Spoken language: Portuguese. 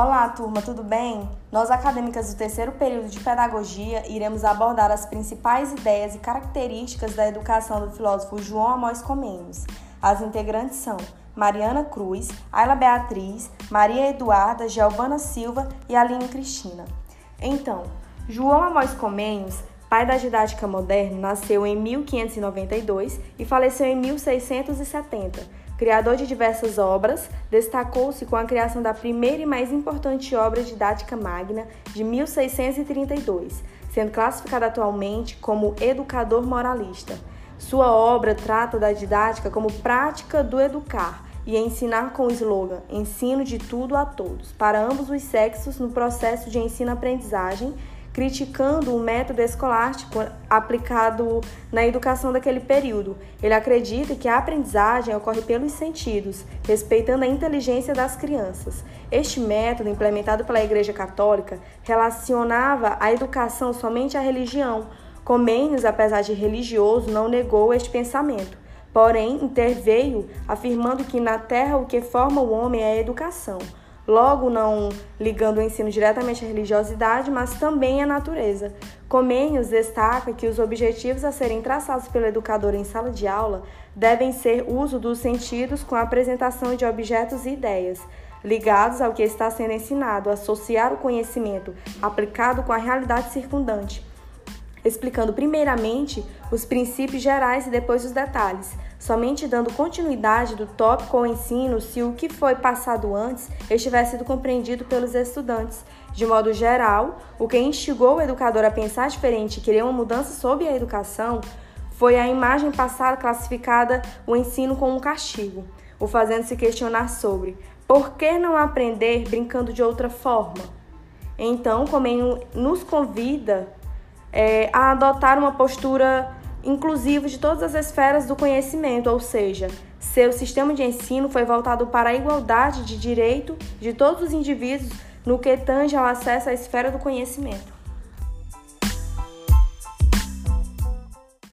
Olá, turma, tudo bem? Nós, acadêmicas do terceiro período de Pedagogia, iremos abordar as principais ideias e características da educação do filósofo João Amós Comênios. As integrantes são Mariana Cruz, Ayla Beatriz, Maria Eduarda, Giovana Silva e Aline Cristina. Então, João Amós Comênios, pai da didática moderna, nasceu em 1592 e faleceu em 1670 Criador de diversas obras, destacou-se com a criação da primeira e mais importante obra didática magna de 1632, sendo classificado atualmente como educador moralista. Sua obra trata da didática como prática do educar e ensinar com o slogan Ensino de tudo a todos, para ambos os sexos no processo de ensino-aprendizagem criticando o método escolástico aplicado na educação daquele período. Ele acredita que a aprendizagem ocorre pelos sentidos, respeitando a inteligência das crianças. Este método, implementado pela Igreja Católica, relacionava a educação somente à religião. Comênios, apesar de religioso, não negou este pensamento. Porém, interveio afirmando que na terra o que forma o homem é a educação logo não ligando o ensino diretamente à religiosidade, mas também à natureza. Comênios destaca que os objetivos a serem traçados pelo educador em sala de aula devem ser uso dos sentidos com a apresentação de objetos e ideias ligados ao que está sendo ensinado, associar o conhecimento aplicado com a realidade circundante, explicando primeiramente os princípios gerais e depois os detalhes, somente dando continuidade do tópico ao ensino se o que foi passado antes estivesse sido compreendido pelos estudantes. De modo geral, o que instigou o educador a pensar diferente e querer uma mudança sobre a educação foi a imagem passada classificada o ensino como um castigo, o fazendo se questionar sobre por que não aprender brincando de outra forma. Então, como nos convida é, a adotar uma postura inclusiva de todas as esferas do conhecimento, ou seja, seu sistema de ensino foi voltado para a igualdade de direito de todos os indivíduos no que tange ao acesso à esfera do conhecimento.